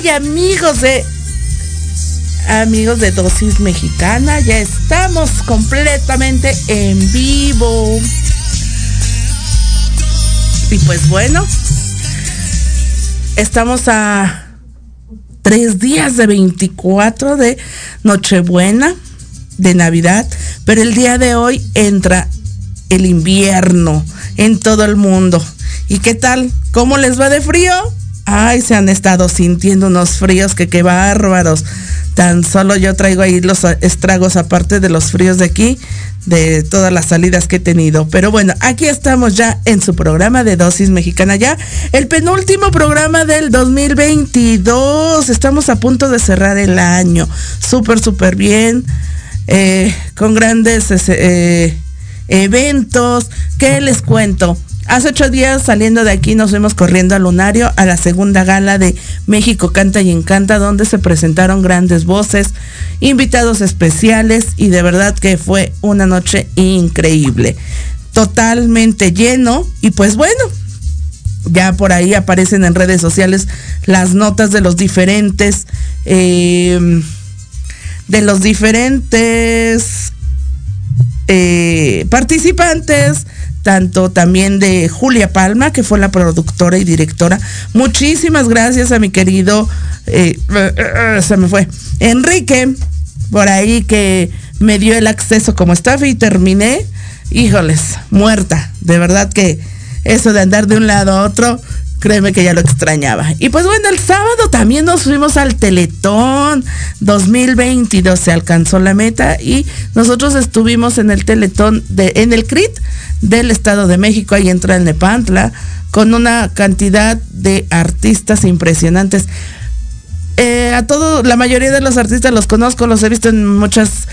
¡Hey amigos de amigos de Dosis Mexicana! Ya estamos completamente en vivo. Y pues bueno, estamos a tres días de 24 de Nochebuena, de Navidad, pero el día de hoy entra el invierno en todo el mundo. ¿Y qué tal? ¿Cómo les va de frío? Ay, se han estado sintiendo unos fríos que qué bárbaros. Tan solo yo traigo ahí los estragos aparte de los fríos de aquí, de todas las salidas que he tenido. Pero bueno, aquí estamos ya en su programa de Dosis Mexicana ya. El penúltimo programa del 2022. Estamos a punto de cerrar el año. Súper, súper bien. eh, con grandes eh, eventos. ¿Qué les cuento? Hace ocho días saliendo de aquí nos fuimos corriendo al Lunario a la segunda gala de México Canta y Encanta donde se presentaron grandes voces, invitados especiales y de verdad que fue una noche increíble. Totalmente lleno y pues bueno, ya por ahí aparecen en redes sociales las notas de los diferentes eh, de los diferentes eh, participantes, tanto también de Julia Palma, que fue la productora y directora. Muchísimas gracias a mi querido, eh, se me fue, Enrique, por ahí que me dio el acceso como staff y terminé, híjoles, muerta. De verdad que eso de andar de un lado a otro, créeme que ya lo extrañaba. Y pues bueno, el sábado también nos fuimos al Teletón 2022, se alcanzó la meta y nosotros estuvimos en el Teletón, de, en el CRIT del Estado de México, ahí entra el Nepantla, con una cantidad de artistas impresionantes. Eh, a todos, la mayoría de los artistas los conozco, los he visto en muchas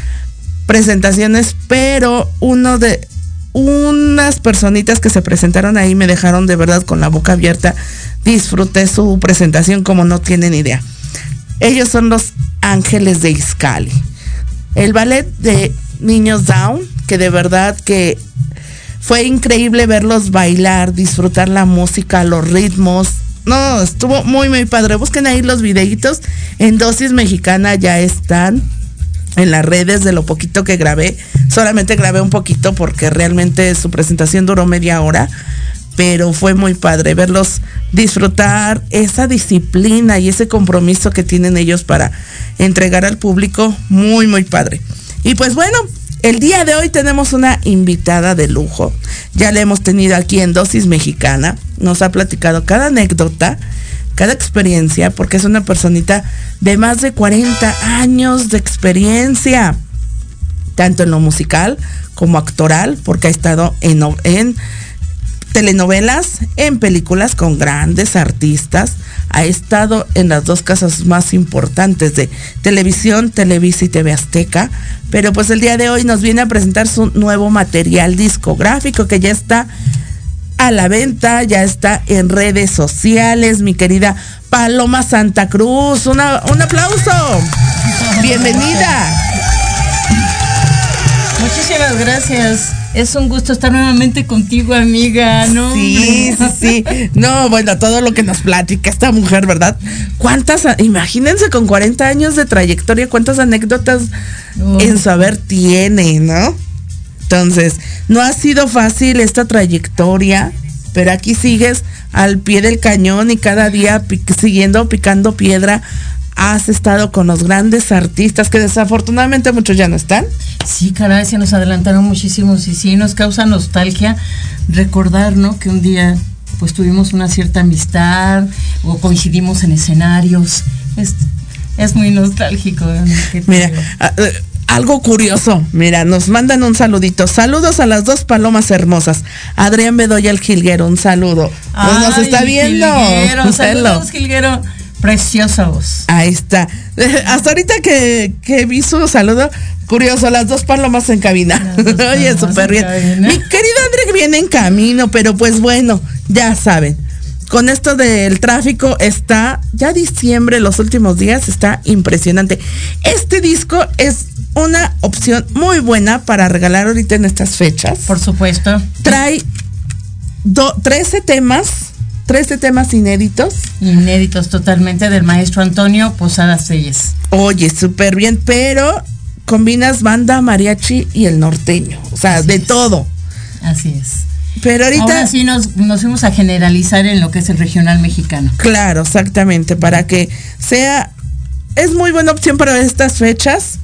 presentaciones, pero uno de unas personitas que se presentaron ahí me dejaron de verdad con la boca abierta. Disfruté su presentación como no tienen idea. Ellos son los Ángeles de Iscali. El ballet de Niños Down, que de verdad que fue increíble verlos bailar, disfrutar la música, los ritmos. No, estuvo muy, muy padre. Busquen ahí los videitos. En dosis mexicana ya están en las redes de lo poquito que grabé. Solamente grabé un poquito porque realmente su presentación duró media hora, pero fue muy padre verlos disfrutar esa disciplina y ese compromiso que tienen ellos para entregar al público. Muy, muy padre. Y pues bueno, el día de hoy tenemos una invitada de lujo. Ya la hemos tenido aquí en Dosis Mexicana. Nos ha platicado cada anécdota cada experiencia, porque es una personita de más de 40 años de experiencia, tanto en lo musical como actoral, porque ha estado en, en telenovelas, en películas con grandes artistas, ha estado en las dos casas más importantes de televisión, Televisa y TV Azteca, pero pues el día de hoy nos viene a presentar su nuevo material discográfico que ya está a la venta, ya está en redes sociales, mi querida Paloma Santa Cruz. Una, un aplauso. Bienvenida. Muchísimas gracias. Es un gusto estar nuevamente contigo, amiga, ¿no? Sí, sí, sí. No, bueno, todo lo que nos platica esta mujer, ¿verdad? ¿Cuántas, imagínense con 40 años de trayectoria, cuántas anécdotas Oh. en su haber tiene, ¿no? Entonces, no ha sido fácil esta trayectoria pero aquí sigues al pie del cañón y cada día siguiendo picando piedra has estado con los grandes artistas que desafortunadamente muchos ya no están. Sí, caray, se nos adelantaron muchísimos y sí nos causa nostalgia recordar, ¿no? Que un día pues tuvimos una cierta amistad o coincidimos en escenarios. Es, es muy nostálgico. Mira, ah, eh, algo curioso, mira, nos mandan un saludito. Saludos a las dos palomas hermosas. Adrián Bedoya el Gilguero, un saludo. Pues nos está viendo. saludos, Gilguero. Preciosos. Ahí está. Hasta ahorita que, que vi su saludo, curioso, las dos palomas en cabina. Oye, súper bien. Mi querido André viene en camino, pero pues bueno, ya saben. Con esto del tráfico está, ya diciembre, los últimos días, está impresionante. Este disco es una opción muy buena para regalar ahorita en estas fechas. Por supuesto. Trae 13 temas 13 temas inéditos. Inéditos totalmente del maestro Antonio Posadas Reyes. Oye, súper bien, pero combinas banda, mariachi y el norteño. O sea, de todo. Así es. Pero ahorita. Ahora sí nos, nos fuimos a generalizar en lo que es el regional mexicano. Claro, exactamente. Para que sea. Es muy buena opción para estas fechas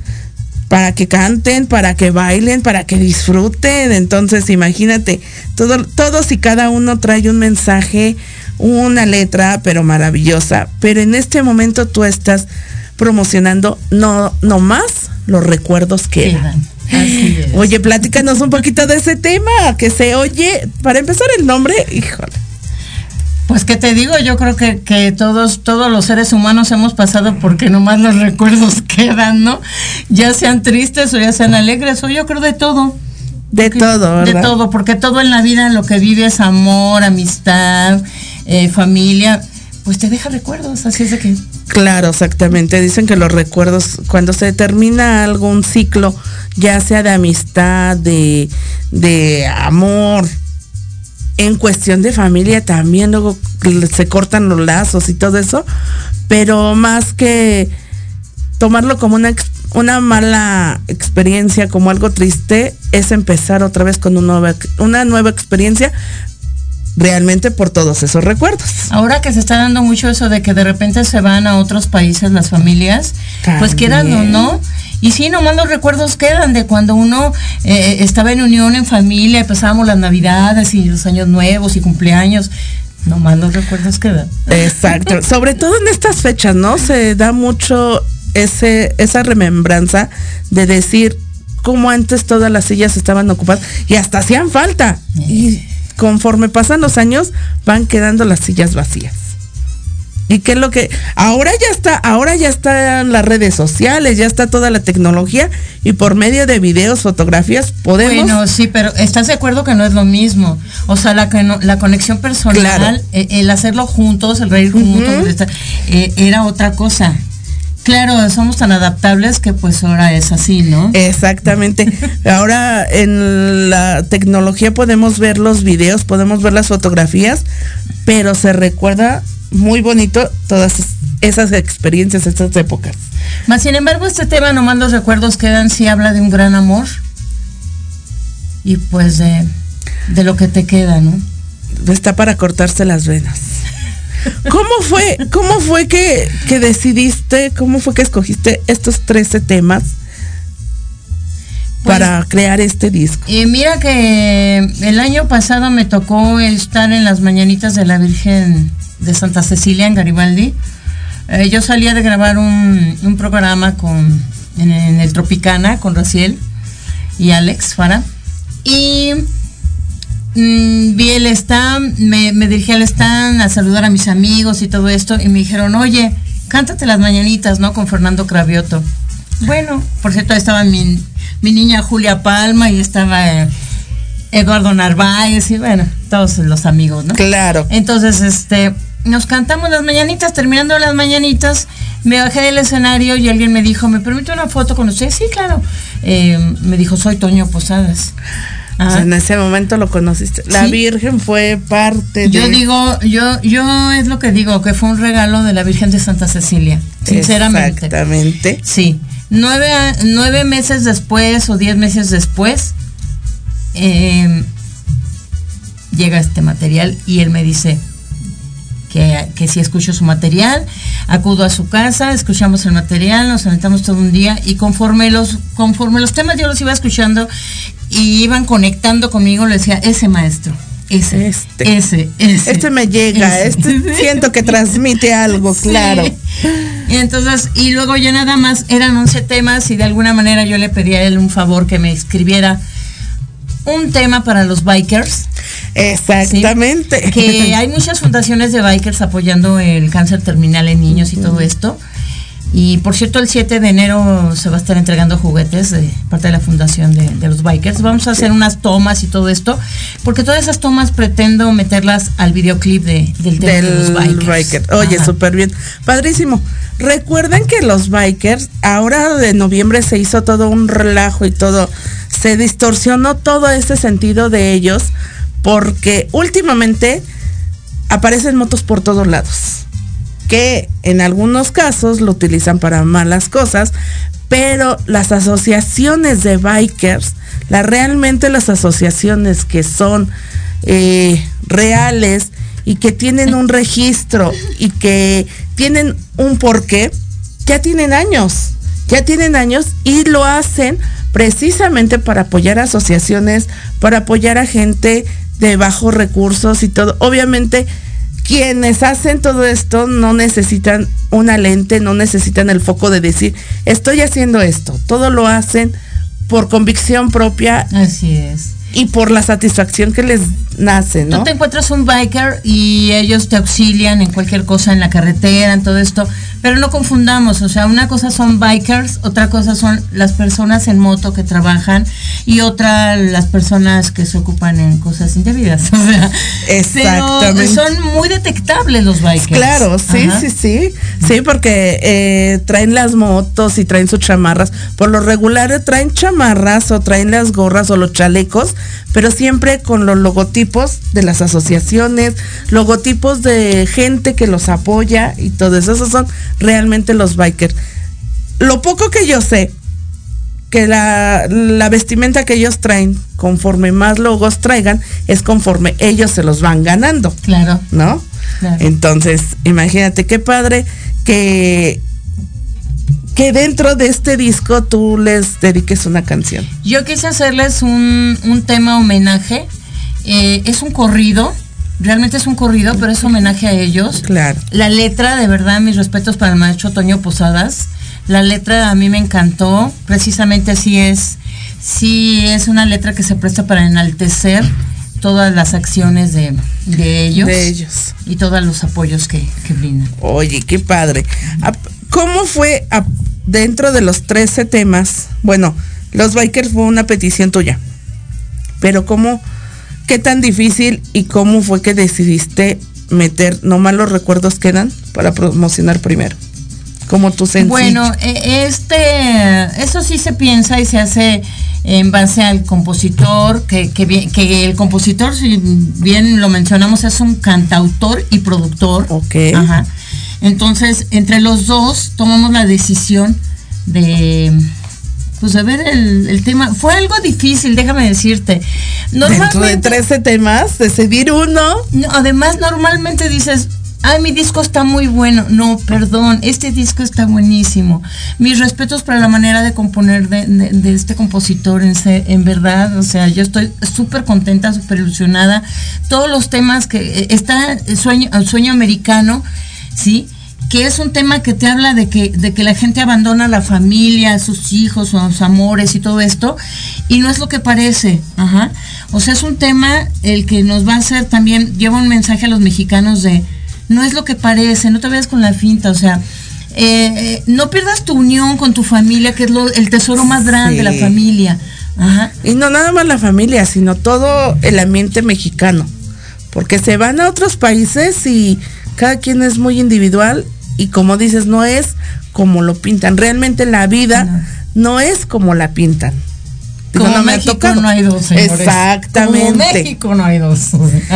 para que canten, para que bailen, para que disfruten. Entonces, imagínate, todo, todos y cada uno trae un mensaje, una letra, pero maravillosa. Pero en este momento tú estás promocionando no, no más los recuerdos que quedan. Oye, platícanos un poquito de ese tema, que se oye, para empezar el nombre, híjole. Pues que te digo, yo creo que, que, todos, todos los seres humanos hemos pasado porque nomás los recuerdos quedan, ¿no? Ya sean tristes o ya sean alegres, o yo creo de todo. De todo, ¿verdad? De todo, porque todo en la vida lo que vive es amor, amistad, eh, familia, pues te deja recuerdos, así es de que... Claro, exactamente. Dicen que los recuerdos, cuando se termina algún ciclo, ya sea de amistad, de, de amor, en cuestión de familia también luego se cortan los lazos y todo eso, pero más que tomarlo como una, una mala experiencia, como algo triste, es empezar otra vez con una nueva, una nueva experiencia realmente por todos esos recuerdos. Ahora que se está dando mucho eso de que de repente se van a otros países las familias, pues quedan o no. Y sí, nomás los recuerdos quedan de cuando uno eh, estaba en unión, en familia, pasábamos las navidades y los años nuevos y cumpleaños. Nomás los recuerdos quedan. Exacto. Sobre todo en estas fechas, ¿no? Se da mucho ese, esa remembranza de decir cómo antes todas las sillas estaban ocupadas y hasta hacían falta. Y conforme pasan los años van quedando las sillas vacías. ¿Y qué es lo que ahora ya está, ahora ya están las redes sociales, ya está toda la tecnología y por medio de videos, fotografías podemos Bueno, sí, pero estás de acuerdo que no es lo mismo. O sea, la la conexión personal, eh, el hacerlo juntos, el reír juntos, eh, era otra cosa. Claro, somos tan adaptables que pues ahora es así, ¿no? Exactamente. ahora en la tecnología podemos ver los videos, podemos ver las fotografías, pero se recuerda muy bonito todas esas experiencias, estas épocas. Más sin embargo, este tema nomás los recuerdos quedan si habla de un gran amor y pues de, de lo que te queda, ¿no? Está para cortarse las venas. ¿Cómo fue, cómo fue que, que decidiste, cómo fue que escogiste estos 13 temas pues, para crear este disco? Y mira que el año pasado me tocó estar en las mañanitas de la Virgen de Santa Cecilia en Garibaldi. Eh, yo salía de grabar un, programa con, en, el Tropicana con Raciel y Alex Fara. Y mm, vi el stand, me, me, dirigí al stand a saludar a mis amigos y todo esto. Y me dijeron, oye, cántate las mañanitas, ¿no? Con Fernando Cravioto. Bueno, por cierto, estaba mi, mi niña Julia Palma y estaba Eduardo Narváez y bueno, todos los amigos, ¿no? Claro. Entonces, este, nos cantamos las mañanitas, terminando las mañanitas, me bajé del escenario y alguien me dijo, ¿me permite una foto con usted? Sí, claro. Eh, me dijo, soy Toño Posadas. En ese momento lo conociste. La Virgen fue parte de. Yo digo, yo, yo es lo que digo, que fue un regalo de la Virgen de Santa Cecilia. Sinceramente. Exactamente. Sí. Nueve, nueve meses después o diez meses después, eh, llega este material y él me dice que, que si escucho su material, acudo a su casa, escuchamos el material, nos sentamos todo un día y conforme los, conforme los temas yo los iba escuchando y iban conectando conmigo, le decía, ese maestro, ese, Este. ese, ese. Este me llega, ese". este siento que transmite algo, Sí. claro. Y entonces, y luego ya nada más eran 11 temas y de alguna manera yo le pedí a él un favor que me escribiera un tema para los bikers. Exactamente. Que hay muchas fundaciones de bikers apoyando el cáncer terminal en niños y todo esto. Y por cierto, el 7 de enero se va a estar entregando juguetes de parte de la fundación de, de los bikers. Vamos a hacer unas tomas y todo esto, porque todas esas tomas pretendo meterlas al videoclip de, del tema de los bikers. biker. Oye, súper bien. Padrísimo. Recuerden que los bikers, ahora de noviembre se hizo todo un relajo y todo, se distorsionó todo ese sentido de ellos, porque últimamente aparecen motos por todos lados, que en algunos casos lo utilizan para malas cosas, pero las asociaciones de bikers, la, realmente las asociaciones que son eh, reales y que tienen un registro y que tienen un porqué, ya tienen años, ya tienen años y lo hacen precisamente para apoyar asociaciones, para apoyar a gente de bajos recursos y todo. Obviamente, quienes hacen todo esto no necesitan una lente, no necesitan el foco de decir, estoy haciendo esto. Todo lo hacen por convicción propia Así es. y por la satisfacción que les nace, Tú ¿no? te encuentras un biker y ellos te auxilian en cualquier cosa en la carretera, en todo esto, pero no confundamos, o sea, una cosa son bikers, otra cosa son las personas en moto que trabajan y otra las personas que se ocupan en cosas indebidas, o sea, Exactamente. pero son muy detectables los bikers. Claro, sí, Ajá. sí, sí. Sí, porque eh, traen las motos y traen sus chamarras. Por lo regular traen chamarras o traen las gorras o los chalecos, pero siempre con los logotipos de las asociaciones, logotipos de gente que los apoya y todo eso. Esos son realmente los bikers. Lo poco que yo sé, que la, la vestimenta que ellos traen, conforme más logos traigan, es conforme ellos se los van ganando. Claro. ¿no? Claro. Entonces, imagínate qué padre que que dentro de este disco tú les dediques una canción. Yo quise hacerles un, un tema homenaje. Eh, es un corrido, realmente es un corrido, pero es homenaje a ellos. Claro. La letra, de verdad, mis respetos para el maestro Toño Posadas. La letra a mí me encantó, precisamente así es. Sí, es una letra que se presta para enaltecer todas las acciones de, de ellos. De ellos. Y todos los apoyos que, que brindan. Oye, qué padre. Ap- ¿Cómo fue ap- dentro de los 13 temas? Bueno, los bikers fue una petición tuya. Pero cómo, qué tan difícil y cómo fue que decidiste meter, no malos recuerdos quedan para promocionar primero. Como tu sencillo. Bueno, eh, este, eso sí se piensa y se hace en base al compositor, que, que, que el compositor, si bien lo mencionamos, es un cantautor y productor. Ok. Ajá. Entonces, entre los dos tomamos la decisión de pues de ver el, el tema. Fue algo difícil, déjame decirte. dentro de Normalmente, 13 temas, decidir uno. no, además, normalmente dices, ay, mi disco está muy bueno. No, perdón, este disco está buenísimo. Mis respetos para la manera de componer de, de- de este compositor, en, en verdad. O sea, yo estoy súper contenta, súper ilusionada. Todos los temas que eh, está el sueño, el sueño americano, ¿sí? Que es un tema que te habla de que, de que la gente abandona la familia, sus hijos, sus amores y todo esto, y no es lo que parece. Ajá. O sea, es un tema el que nos va a hacer también, lleva un mensaje a los mexicanos de, no es lo que parece, no te vayas con la finta, o sea, eh, eh, no pierdas tu unión con tu familia, que es lo, el tesoro más grande, Sí. la familia. Ajá. Y no nada más la familia, sino todo el ambiente mexicano. Porque se van a otros países y cada quien es muy individual y como dices, no es como lo pintan. Realmente la vida no, es como la pintan. Digo, Como no me ha México no hay dos, señores. Exactamente. Como México no hay dos.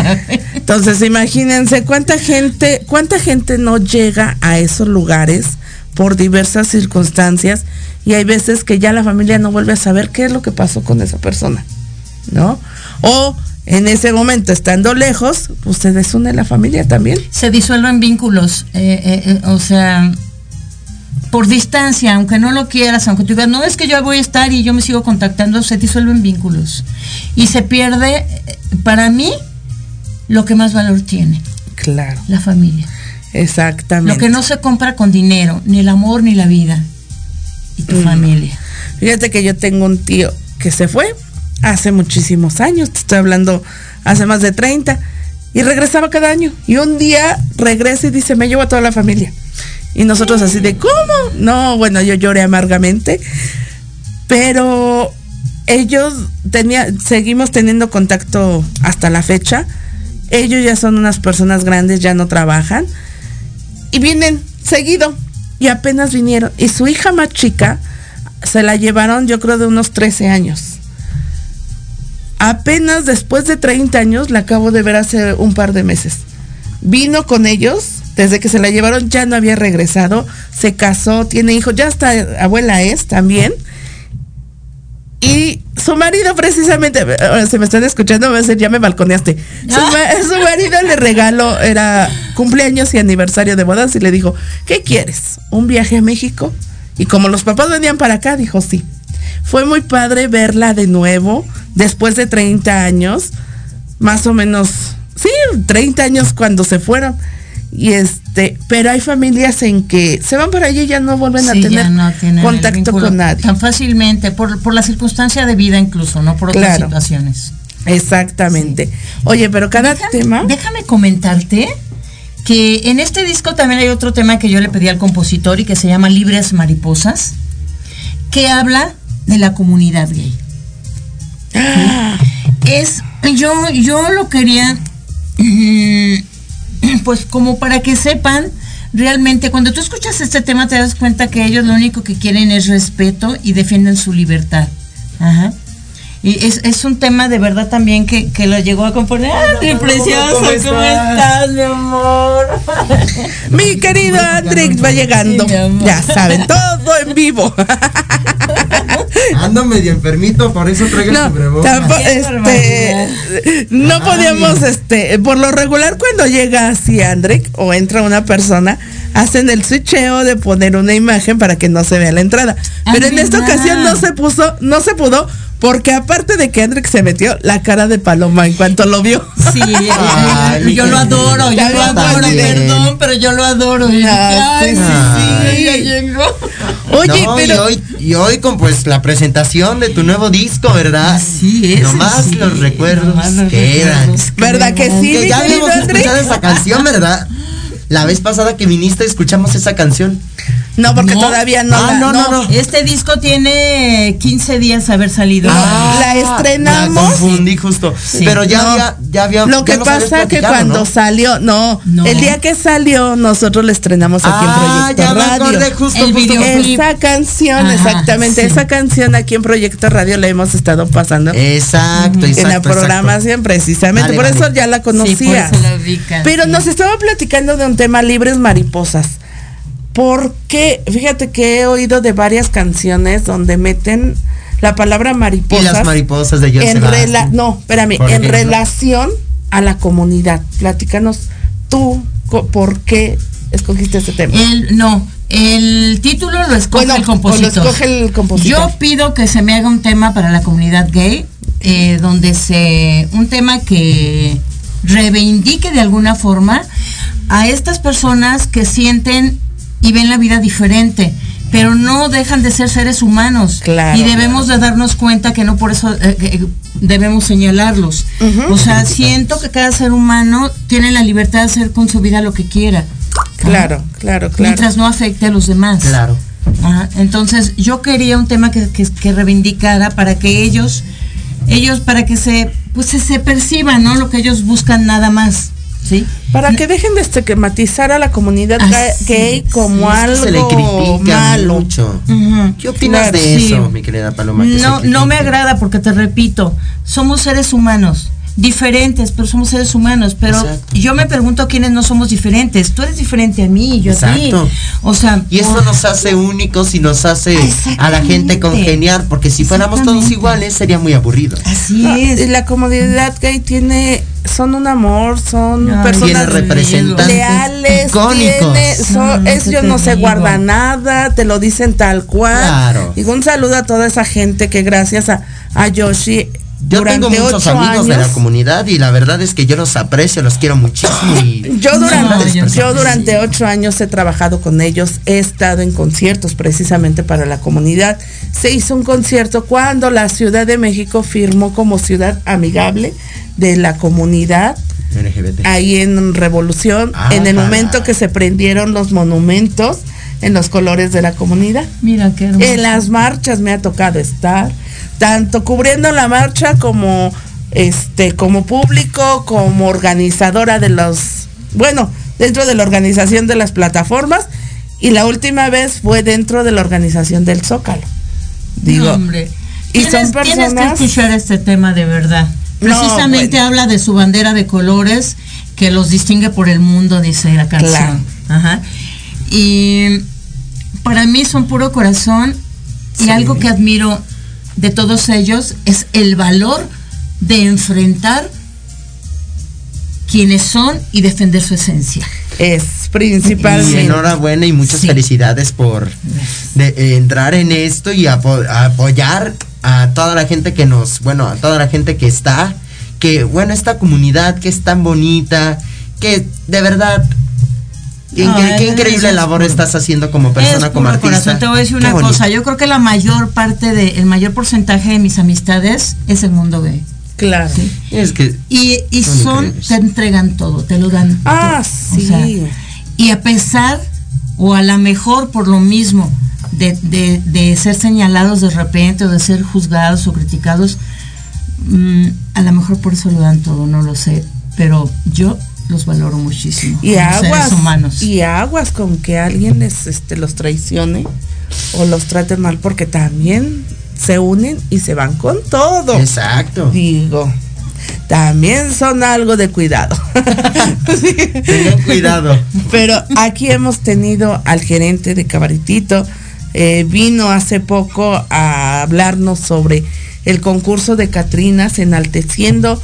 Entonces, imagínense cuánta gente, cuánta gente no llega a esos lugares por diversas circunstancias y hay veces que ya la familia no vuelve a saber qué es lo que pasó con esa persona, ¿no? O en ese momento, estando lejos, pues se desune la familia también. Se disuelven vínculos, eh, eh, eh, o sea, por distancia, aunque no lo quieras, aunque tú digas, no es que yo voy a estar y yo me sigo contactando, se disuelven vínculos. Y se pierde, para mí, lo que más valor tiene, Claro, la familia. exactamente. Lo que no se compra con dinero, ni el amor ni la vida. Y tu Mm. familia. Fíjate que yo tengo un tío que se fue hace muchísimos años, te estoy hablando hace más de 30, y regresaba cada año. Y un día regresa y dice, me llevo a toda la familia. Y nosotros así de, ¿cómo? No, bueno, yo lloré amargamente, pero ellos tenía, seguimos teniendo contacto hasta la fecha. Ellos ya son unas personas grandes, ya no trabajan. Y vienen seguido. Y apenas vinieron. Y su hija más chica se la llevaron yo creo de unos 13 años. Apenas después de 30 años la acabo de ver hace un par de meses. Vino con ellos, desde que se la llevaron ya no había regresado, se casó, tiene hijos, ya hasta abuela es también. Y su marido precisamente, ahora se me están escuchando, a decir, ya me balconeaste. Su, ma- su marido le regaló, era cumpleaños y aniversario de bodas y le dijo, ¿qué quieres? ¿Un viaje a México? Y como los papás venían para acá, dijo sí. Fue muy padre verla de nuevo, después de 30 años, más o menos, sí, 30 años cuando se fueron. Y este, pero hay familias en que se van para allí y ya no vuelven a Sí, tener no contacto con nadie. Tan fácilmente, por, por la circunstancia de vida incluso, no por otras Claro. situaciones. Exactamente. Oye, pero cada Déjame- tema. Déjame comentarte que en este disco también hay otro tema que yo le pedí al compositor y que se llama Libres Mariposas, que habla de la comunidad gay. Es, yo, yo lo quería, mm, pues como para que sepan, realmente cuando tú escuchas este tema te das cuenta que ellos lo único que quieren es respeto y defienden su libertad. Ajá. Y es, es un tema de verdad también que, que lo llegó a componer. ¡Ay, precioso! ¿Cómo estás, mi amor? Mi querido Andrix va llegando. Sí, ya saben, todo en vivo. Ando medio enfermito, por eso traigo el No, Qué este, no podíamos, este, por lo regular cuando llega así Andrick o entra una persona, hacen el switcheo de poner una imagen para que no se vea la entrada. Ah, Pero en esta ocasión no se puso, no se pudo, porque aparte de que Andrick se metió la cara de paloma en cuanto lo vio. Sí, Ay, yo, lo adoro, yo lo adoro, también. perdón, pero yo lo adoro. Y Ah, ay, sí, sí, sí. ya llegó. Oye, No, pero y hoy, y hoy con pues la presentación de tu nuevo disco, ¿verdad? Así es. Nomás sí, los recuerdos nomás los quedan. recuerdos ¿verdad que sí, Que ya habíamos Andrick? escuchado esa canción, ¿verdad? La vez pasada que viniste escuchamos esa canción. No, porque No. todavía no, Ah, la, no, no, no. Este disco tiene 15 días de haber salido. Ah, la estrenamos. Me confundí justo. Sí. Pero ya No. había, ya había. Lo ya que pasa que cuando ¿no? salió, no, No. el día que salió nosotros le estrenamos aquí Ah, en ya Proyecto me Radio. acordé justo, El justo. Esa canción, Ajá, exactamente, sí. esa canción aquí en Proyecto Radio la hemos estado pasando Exacto, exacto. en la exacto. programación precisamente, Vale, por vale. eso ya la Sí, por conocía. eso la. Pero sí. nos estaba platicando de un tema libres mariposas. Porque, fíjate que he oído de varias canciones donde meten la palabra Y mariposas. las mariposas de John en rela no, espérame, en ejemplo. relación a la comunidad. Platícanos tú por qué escogiste este tema. El, no, el título lo escoge Bueno, el compositor. o lo escoge el compositor. Yo pido que se me haga un tema para la comunidad gay, eh, donde se. un tema que reivindique de alguna forma a estas personas que sienten y ven la vida diferente, pero no dejan de ser seres humanos. Claro, y debemos de darnos cuenta que no por eso eh, eh, debemos señalarlos. O sea, siento que cada ser humano tiene la libertad de hacer con su vida lo que quiera. Claro, claro, claro. Mientras no afecte a los demás. Claro. Ajá, Entonces yo quería un tema que, que, que reivindicara para que ellos, ellos para que se, pues se, se perciban, ¿no? Lo que ellos buscan nada más, ¿sí? Para que dejen de estigmatizar a la comunidad Así gay como Es que se le algo critica malo. mucho. ¿Qué opinas Claro, de sí. eso, mi querida Paloma? que No, no me agrada porque te repito, somos seres humanos, diferentes, pero somos seres humanos. Pero Exacto. yo me pregunto quiénes no somos diferentes. Tú eres diferente a mí, yo a ti. O sea, Y eso nos hace únicos y nos hace a la gente congeniar, porque si fuéramos todos iguales sería muy aburrido. Así es. y la comunidad gay tiene, son un amor, son Ay, personas representantes leales, icónicos. tiene- son- No, ellos ¿qué te no se digo? guardan nada, te lo dicen tal cual. Claro. Y un saludo a toda esa gente que gracias a, a Yoshi Yo durante tengo muchos ocho amigos años, de la comunidad y la verdad es que yo los aprecio, los quiero muchísimo y Yo durante, No, yo durante ocho años he trabajado con ellos, he estado en conciertos precisamente para la comunidad. Se hizo un concierto cuando la Ciudad de México firmó como ciudad amigable de la comunidad LGBT. ahí en Revolución, Ah, en el para. momento que se prendieron los monumentos en los colores de la comunidad. Mira qué hermoso. En las marchas me ha tocado estar, tanto cubriendo la marcha como este como público, como organizadora de los, bueno, dentro de la organización de las plataformas y la última vez fue dentro de la organización del Zócalo. Digo, hombre. y Tienes- son Tienes que personas escuchar este tema de verdad. No, Precisamente bueno. habla de su bandera de colores que los distingue por el mundo, dice la canción. Claro. Ajá. Y para mí son puro corazón y algo que admiro de todos ellos es el valor de enfrentar quienes son y defender su esencia. es Y principalmente enhorabuena y muchas Sí. felicidades por de- eh, entrar en esto y apo- apoyar a toda la gente que nos, bueno, a toda la gente que está, que bueno, esta comunidad que es tan bonita, que de verdad, No, qué es- increíble es labor puro- estás haciendo como persona, es como artista. corazón. Te voy a decir una bonito. cosa. Yo creo que la mayor parte de, el mayor porcentaje de mis amistades es el mundo gay. claro. Es que Y, y Son te entregan todo, te lo dan. Ah, todo. O sí. sea, y a pesar, o a lo mejor por lo mismo, de, de- de ser señalados de repente, o de ser juzgados o criticados, mm, a lo mejor por eso lo dan todo, no lo sé. Pero yo los valoro muchísimo. y aguas seres humanos. y aguas con que alguien les este los traicione o los trate mal porque también se unen y se van con todo exacto. digo también son algo de cuidado Sí. Tengan cuidado. pero aquí hemos tenido al gerente de Cabaretito eh, vino hace poco a hablarnos sobre el concurso de Catrinas enalteciendo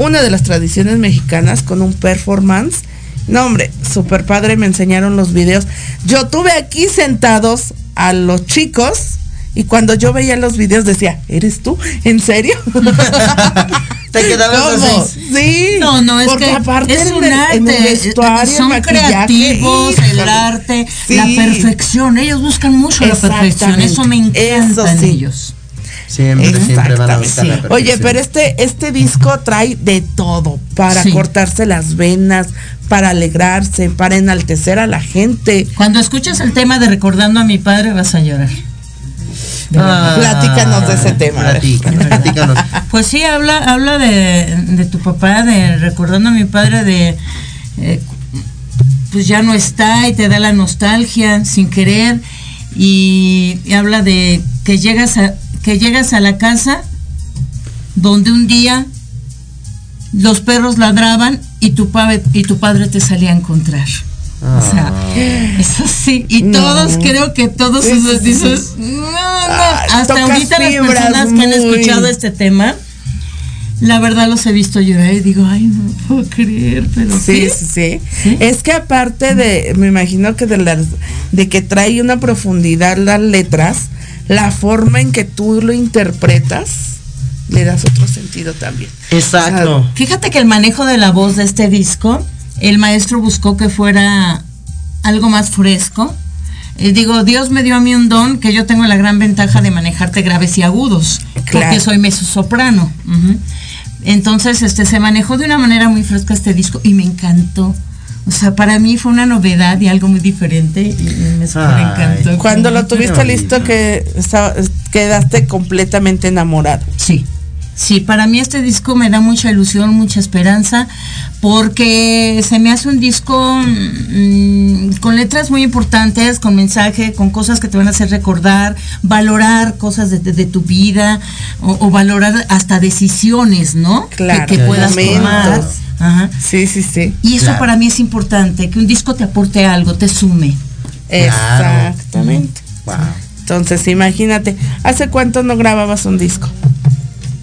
una de las tradiciones mexicanas con un performance. No, hombre, super padre, me enseñaron los videos. Yo tuve aquí sentados a los chicos y cuando yo veía los videos decía, ¿eres tú? ¿En serio? Te quedabas ¿Cómo? así. Sí. No, no, es porque que aparte es en un el- en el arte. vestuario, son maquillaje, creativos, el híjole. arte, Sí. la perfección. Ellos buscan mucho la perfección. Eso me encanta Eso en sí. ellos. Siempre, siempre van a buscar la Oye, perfección. pero este, este disco trae de todo, para Sí. cortarse las venas, para alegrarse, para enaltecer a la gente. Cuando escuchas el tema de recordando a mi padre vas a llorar. Ah, Platícanos de ese tema. Platícanos, platícanos. Pues sí, habla, habla de, de tu papá, de recordando a mi padre de eh, pues ya no está y te da la nostalgia sin querer y, y habla de que llegas a que llegas a la casa donde un día los perros ladraban y tu padre y tu padre te salía a encontrar. O sea, eso sí, y No. todos creo que todos esos dices, no, no, hasta ahorita las personas que han escuchado este tema, la verdad los he visto llorar y digo, ay, no puedo creer, pero Sí, sí. sí, sí. Sí. Es que aparte de, me imagino que de las, de que trae una profundidad las letras, la forma en que tú lo interpretas, le das otro sentido también. Exacto. Fíjate que el manejo de la voz de este disco, el maestro buscó que fuera algo más fresco. Eh, digo, Dios me dio a mí un don que yo tengo la gran ventaja de manejarte graves y agudos, Claro. porque soy mezzosoprano. Entonces, este se manejó de una manera muy fresca este disco y me encantó. O sea, para mí fue una novedad y algo muy diferente y me súper Ay. encantó. Cuando lo tuviste listo que estaba- quedaste completamente enamorado. Sí, sí, para mí este disco me da mucha ilusión, mucha esperanza, porque se me hace un disco mm, con letras muy importantes, con mensaje, con cosas que te van a hacer recordar, valorar cosas de, de- de tu vida o, o valorar hasta decisiones, ¿no? Claro, que, puedas tomar. Ajá. Sí, sí, sí. Y eso Claro. para mí es importante, que un disco te aporte algo, te sume. Exactamente. Wow. Entonces, imagínate, ¿hace cuánto no grababas un disco?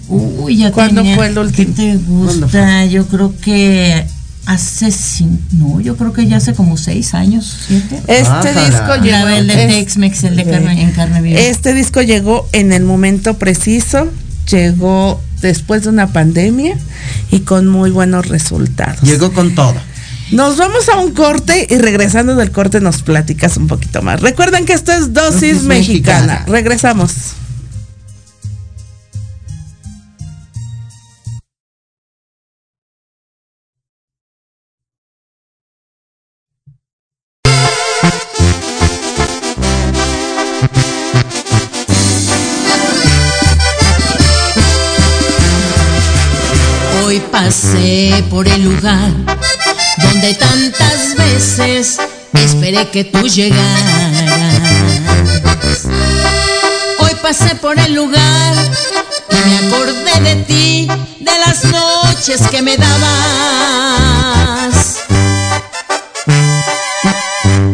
Uy, ya ¿Cuándo tenía- fue el último? ¿Qué te gusta? Yo creo que hace cinco, no, yo creo que ya hace como seis años, siete. Este disco llegó. El de es- Tex-Mex, el de carne, en carne viva. Este disco llegó en el momento preciso, llegó después de una pandemia y con muy buenos resultados. Llegó con todo. Nos vamos a un corte y regresando del corte nos platicas un poquito más. Recuerden que esto es Dosis, Dosis Mexicana. Mexicana. Regresamos. Pasé por el lugar donde tantas veces esperé que tú llegaras. Hoy pasé por el lugar y me acordé de ti, de las noches que me dabas.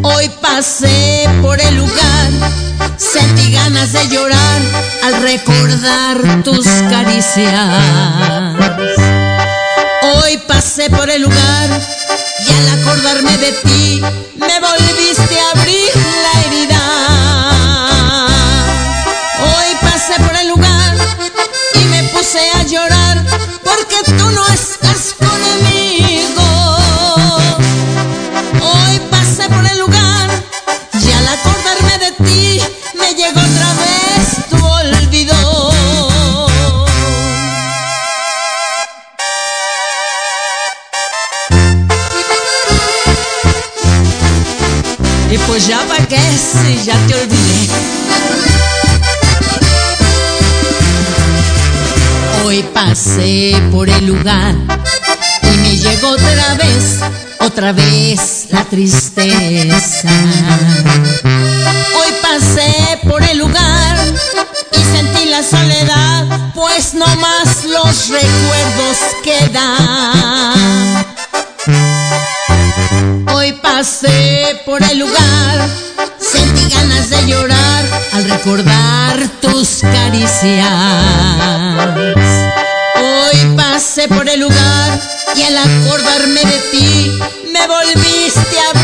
Hoy pasé por el lugar, sentí ganas de llorar al recordar tus caricias. Pasé por el lugar y al acordarme de ti me volviste a abrir la herida. Hoy pasé por el lugar y me puse a llorar porque tú no estás conmigo. Pues ya pa' qué si ya te olvidé. Hoy pasé por el lugar y me llegó otra vez, otra vez la tristeza. Hoy pasé por el lugar y sentí la soledad, pues no más los recuerdos quedan. Pasé por el lugar, sentí ganas de llorar al recordar tus caricias. Hoy pasé por el lugar y al acordarme de ti me volviste a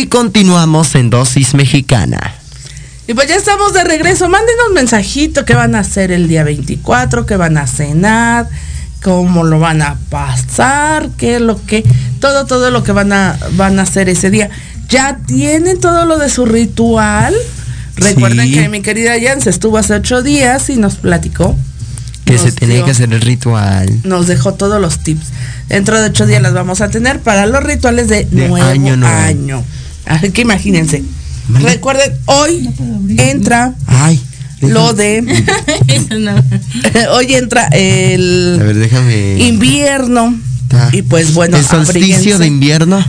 Y continuamos en Dosis Mexicana. Y pues ya estamos de regreso. Mándenos mensajito qué van a hacer el día 24, qué van a cenar, cómo lo van a pasar, qué es lo que, todo, todo lo que van a, van a hacer ese día. Ya tienen todo lo de su ritual. Recuerden Sí. que mi querida Jan se estuvo hace ocho días y nos platicó. Que Nos se tenía dio- que hacer el ritual. Nos dejó todos los tips. Dentro de ocho días las vamos a tener para los rituales de, De nuevo año año. Así que imagínense. Recuerden, hoy entra Ay. lo de no. hoy entra A el ver, déjame. invierno Ah. y pues bueno El solsticio abríguense. de invierno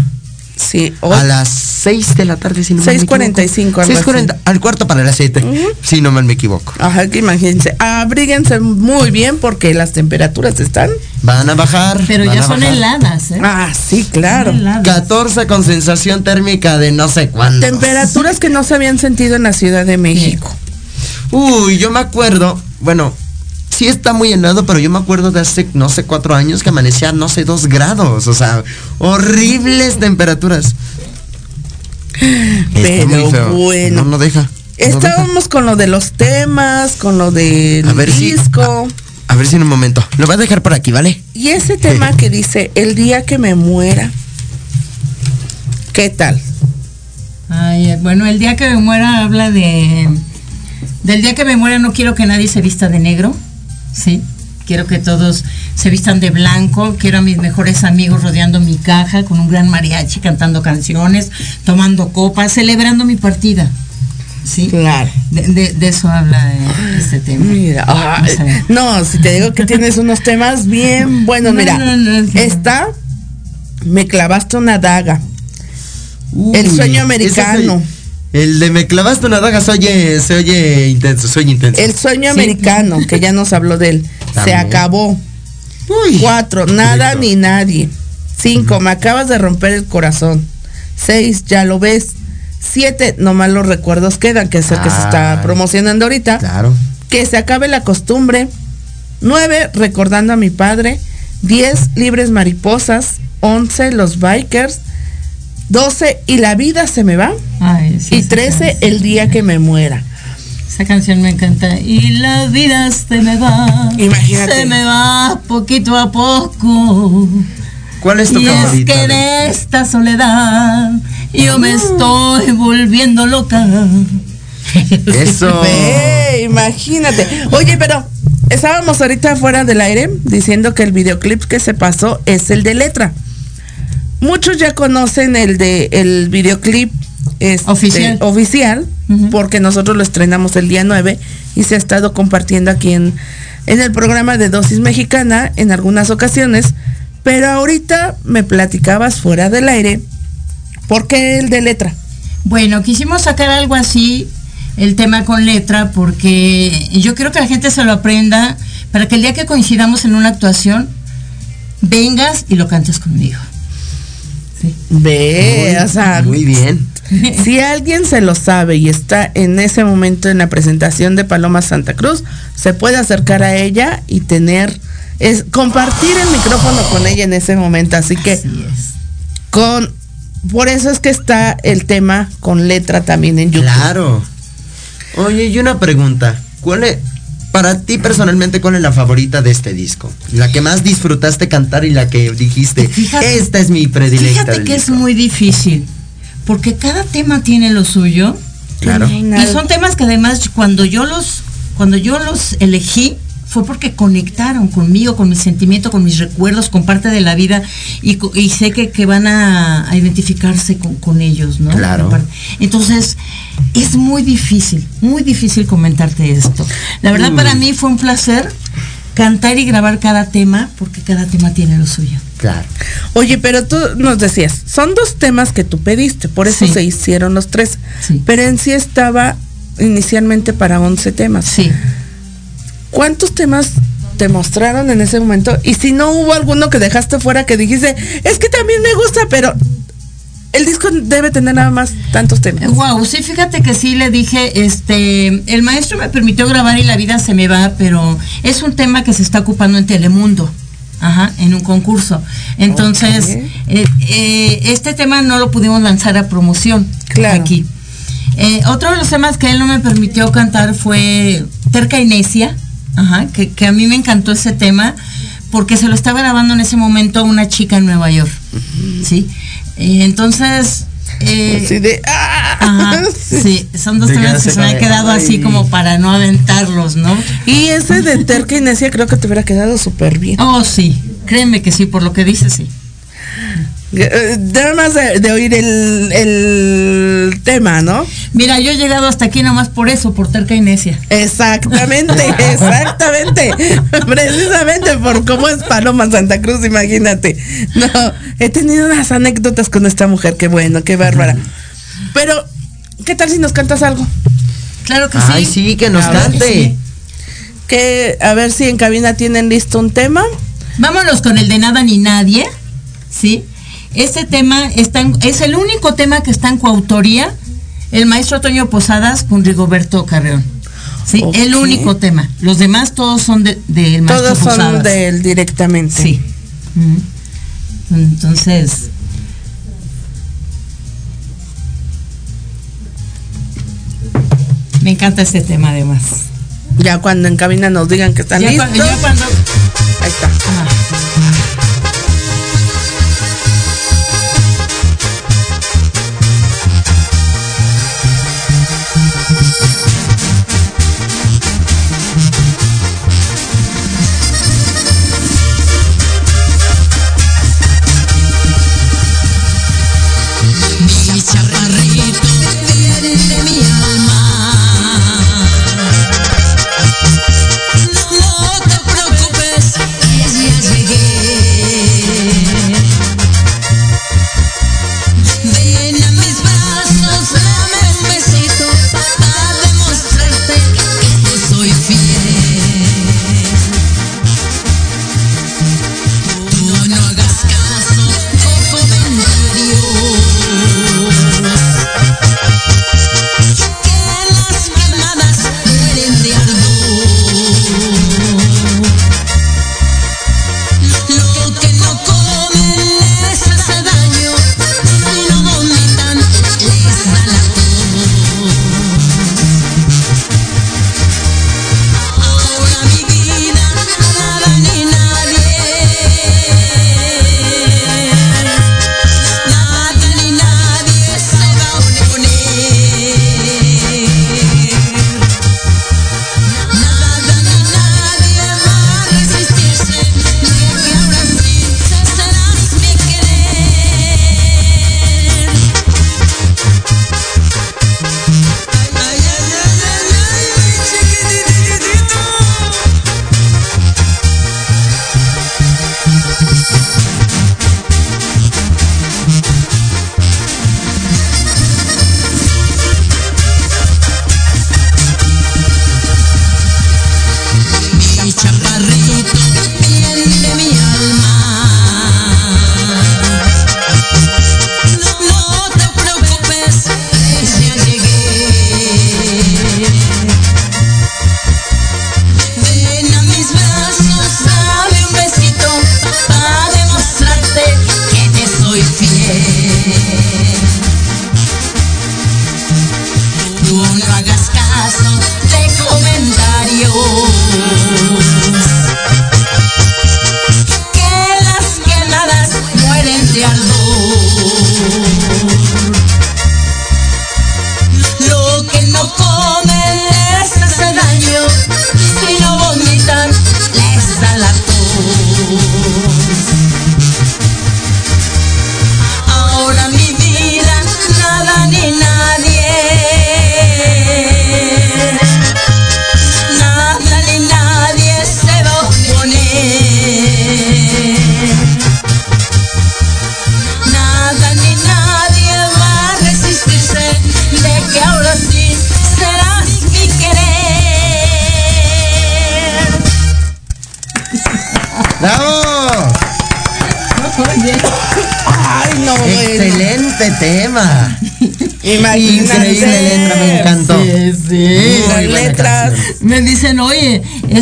sí hoy a las 6 de la tarde, si no mal me 6:45, equivoco. algo 6:40, al cuarto para las 7. Si no mal me equivoco. ajá que imagínense abríguense muy bien porque las temperaturas están Van a bajar. Pero ya son bajar. heladas, ¿eh? ah sí claro Son heladas. 14 con sensación térmica de no sé cuándo. temperaturas que no se habían sentido en la Ciudad de México Uy, yo me acuerdo, bueno, sí está muy helado, pero yo me acuerdo de hace, no sé, cuatro años que amanecía, no sé, dos grados, o sea, horribles temperaturas. Pero bueno. No, no deja. Estábamos con lo de los temas, con lo del A ver si- disco. A ver si en un momento. Lo voy a dejar por aquí, ¿vale? Y ese tema que dice, el día que me muera. ¿Qué tal? Ay, bueno, el día que me muera habla de. Del día que me muera no quiero que nadie se vista de negro. Sí. Quiero que todos se vistan de blanco. Quiero a mis mejores amigos rodeando mi caja con un gran mariachi, cantando canciones, tomando copas, celebrando mi partida. Sí. Claro. De, de- de eso habla eh, este tema. Mira, no, si te digo que tienes unos temas bien buenos, No, mira, no, está, me clavaste una daga, El sueño ese americano. se- El de me clavaste una daga se oye, se oye intenso, se oye intenso. el sueño Sí. americano, que ya nos habló de él, se acabó, Uy, cuatro, nada rico. ni nadie, cinco, me acabas de romper el corazón, seis, ya lo ves, siete, nomás los recuerdos quedan, que es el que se está promocionando ahorita, Claro. que se acabe la costumbre. 9. Recordando a mi padre. 10. Libres mariposas. 11. Los bikers. 12. Y la vida se me va. Ay, sí, y esa 13. canción. El día que me muera. Esa canción me encanta. Y la vida se me va. Imagínate. Se me va poquito a poco. ¿Cuál es tu Y es que en esta soledad yo me estoy volviendo loca. Eso. Ve, imagínate. Oye, pero estábamos ahorita fuera del aire diciendo que el videoclip que se pasó es el de letra. Muchos ya conocen el de el videoclip este, Oficial. oficial, porque nosotros lo estrenamos el día 9 y se ha estado compartiendo aquí en, en el programa de Dosis Mexicana en algunas ocasiones. Pero ahorita me platicabas fuera del aire, ¿por qué el de letra? Bueno, quisimos sacar algo así, el tema con letra, porque yo quiero que la gente se lo aprenda para que el día que coincidamos en una actuación, vengas y lo cantes conmigo. Sí. Ve, o sea, Muy bien. Si alguien se lo sabe y está en ese momento en la presentación de Paloma Santa Cruz, se puede acercar a ella y tener, es compartir el micrófono con ella en ese momento. Así que Así es. con, por eso es que está el tema con letra también en YouTube. Claro. Oye, y una pregunta. ¿Cuál es, para ti personalmente, cuál es la favorita de este disco? La que más disfrutaste cantar y la que dijiste, Fíjate- esta es mi predilecta. Fíjate que es disco"? muy difícil, porque cada tema tiene lo suyo. Claro. Y son temas que además cuando yo los cuando yo los elegí fue porque conectaron conmigo, con mi sentimiento, con mis recuerdos, con parte de la vida y, sé que, que van a, a identificarse con, con ellos, ¿no? Claro. Entonces, es muy difícil, muy difícil comentarte esto. La verdad para mí fue un placer cantar y grabar cada tema, porque cada tema tiene lo suyo. Claro. Oye, pero tú nos decías, son dos temas que tú pediste, por eso Sí. se hicieron los tres. Sí. Pero en sí estaba inicialmente para 11 temas. Sí. ¿Cuántos temas te mostraron en ese momento? Y si no hubo alguno que dejaste fuera que dijiste, es que también me gusta, pero el disco debe tener nada más tantos temas. Wow, sí, fíjate que sí le dije, este, el maestro me permitió grabar y la vida se me va, pero es un tema que se está ocupando en Telemundo. Ajá, en un concurso. Entonces, eh, eh, este tema no lo pudimos lanzar a promoción Claro. aquí. Eh, otro de los temas que él no me permitió cantar fue Terca y Necia, ajá, que, que a mí me encantó ese tema porque se lo estaba grabando en ese momento una chica en Nueva York. ¿Sí? Eh, entonces, eh, Así de, ¡ah! Ajá, sí, son dos De temas que se me han quedado así como para no aventarlos, ¿no? Y ese de Terca Necia creo que te hubiera quedado súper bien. Oh, sí, créeme que sí, por lo que dices, sí. Eh, Nada más de, de oír el, el tema, ¿no? Mira, yo he llegado hasta aquí nomás por eso, por terca y necia. Exactamente, exactamente. Precisamente por cómo es Paloma Santa Cruz, imagínate. No, he tenido unas anécdotas con esta mujer, qué bueno, qué bárbara. Pero, ¿qué tal si nos cantas algo? Claro que Ay, sí. sí, que nos Claro que cante. sí. Que a ver si en cabina tienen listo un tema. Vámonos con el de nada ni nadie, ¿sí? Este tema está en- es el único tema que está en coautoría el maestro Toño Posadas con Rigoberto Carreón. Sí, el único tema. Los demás todos son de- del maestro Todos son Posadas. de él directamente. Sí. Entonces, Me encanta este tema además. Ya cuando en cabina nos digan que están Ya, listos. cua- ya cuando.